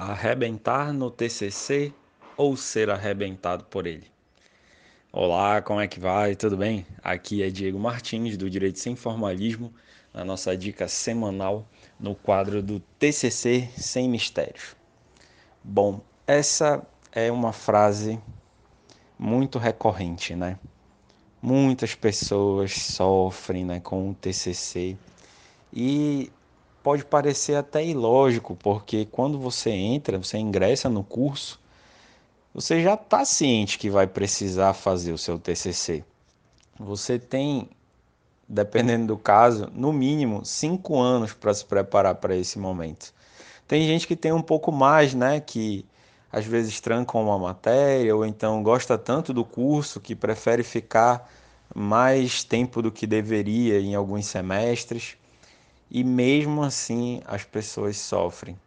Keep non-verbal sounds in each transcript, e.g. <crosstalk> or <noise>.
Arrebentar no TCC ou ser arrebentado por ele? Olá, como é que vai? Tudo bem? Aqui é Diego Martins do Direito Sem Formalismo, a nossa dica semanal no quadro do TCC Sem Mistérios. Bom, essa é uma frase muito recorrente, né? Muitas pessoas sofrem né, com o TCC e pode parecer até ilógico, porque quando você entra, você ingressa no curso, você já está ciente que vai precisar fazer o seu TCC. Você tem, dependendo do caso, no mínimo cinco anos para se preparar para esse momento. Tem gente que tem um pouco mais, né? Que às vezes trancam uma matéria ou então gosta tanto do curso que prefere ficar mais tempo do que deveria em alguns semestres e mesmo assim as pessoas sofrem.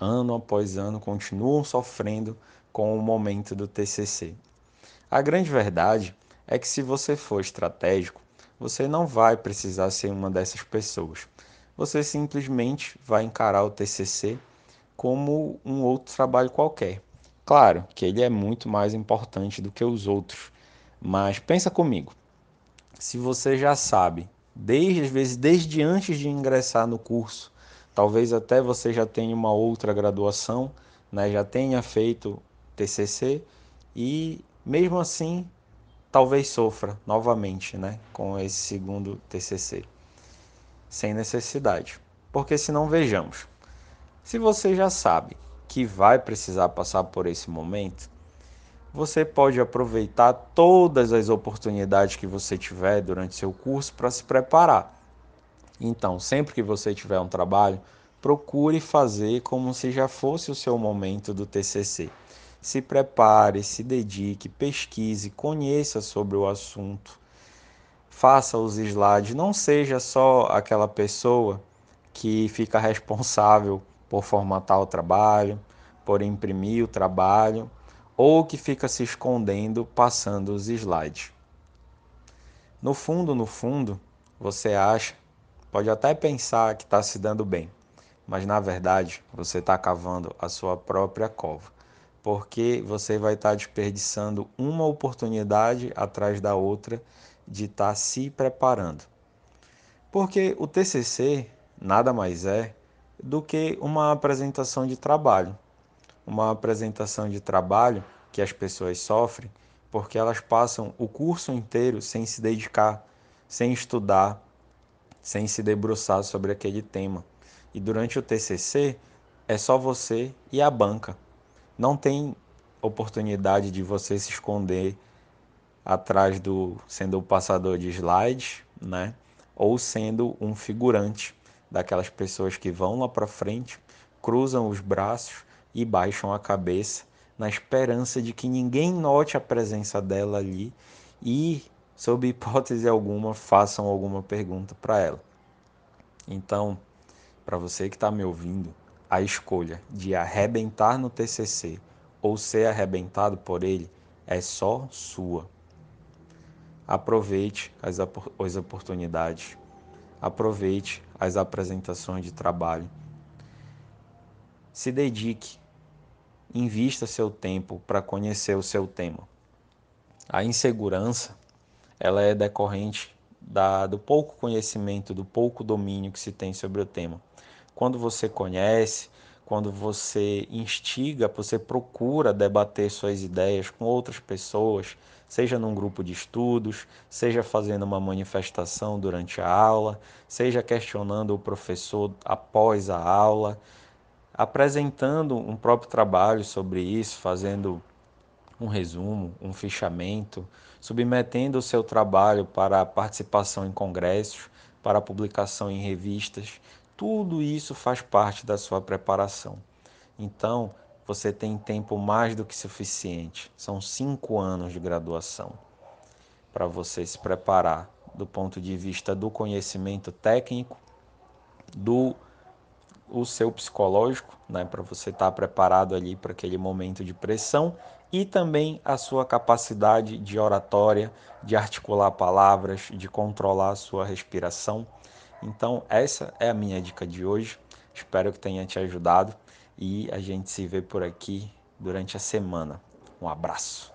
Ano após ano continuam sofrendo com o momento do TCC. A grande verdade é que se você for estratégico, você não vai precisar ser uma dessas pessoas. Você simplesmente vai encarar o TCC como um outro trabalho qualquer. Claro que ele é muito mais importante do que os outros, mas pensa comigo. Se você já sabe desde às vezes desde antes de ingressar no curso. Talvez até você já tenha uma outra graduação, né, já tenha feito TCC e mesmo assim talvez sofra novamente, né, com esse segundo TCC, sem necessidade. Porque se não vejamos, se você já sabe que vai precisar passar por esse momento, você pode aproveitar todas as oportunidades que você tiver durante seu curso para se preparar. Então, sempre que você tiver um trabalho, procure fazer como se já fosse o seu momento do TCC. Se prepare, se dedique, pesquise, conheça sobre o assunto. Faça os slides, não seja só aquela pessoa que fica <laughs> responsável por formatar o trabalho, por imprimir o trabalho ou que fica se escondendo passando os slides. No fundo, no fundo, você acha, pode até pensar que está se dando bem, mas na verdade você está cavando a sua própria cova, porque você vai estar tá desperdiçando uma oportunidade atrás da outra de estar tá se preparando. Porque o TCC nada mais é do que uma apresentação de trabalho uma apresentação de trabalho que as pessoas sofrem porque elas passam o curso inteiro sem se dedicar, sem estudar, sem se debruçar sobre aquele tema. E durante o TCC é só você e a banca. Não tem oportunidade de você se esconder atrás do sendo o passador de slides, né? Ou sendo um figurante daquelas pessoas que vão lá para frente, cruzam os braços e baixam a cabeça na esperança de que ninguém note a presença dela ali e, sob hipótese alguma, façam alguma pergunta para ela. Então, para você que está me ouvindo, a escolha de arrebentar no TCC ou ser arrebentado por ele é só sua. Aproveite as, as oportunidades, aproveite as apresentações de trabalho, se dedique invista seu tempo para conhecer o seu tema. A insegurança, ela é decorrente da, do pouco conhecimento, do pouco domínio que se tem sobre o tema. Quando você conhece, quando você instiga, você procura debater suas ideias com outras pessoas, seja num grupo de estudos, seja fazendo uma manifestação durante a aula, seja questionando o professor após a aula, apresentando um próprio trabalho sobre isso, fazendo um resumo, um fichamento, submetendo o seu trabalho para participação em congressos, para publicação em revistas. Tudo isso faz parte da sua preparação. Então, você tem tempo mais do que suficiente. São cinco anos de graduação para você se preparar do ponto de vista do conhecimento técnico, do o seu psicológico, né, para você estar tá preparado ali para aquele momento de pressão e também a sua capacidade de oratória, de articular palavras, de controlar a sua respiração. Então, essa é a minha dica de hoje. Espero que tenha te ajudado. e a gente se vê por aqui durante a semana. Um abraço.